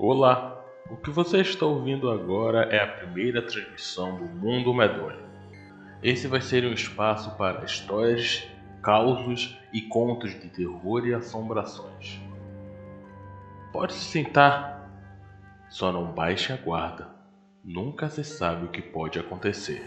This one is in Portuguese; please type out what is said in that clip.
Olá! O que você está ouvindo agora é a primeira transmissão do Mundo Medonho. Esse vai ser um espaço para histórias, causos e contos de terror e assombrações. Pode se sentar, só não baixe a guarda. Nunca se sabe o que pode acontecer.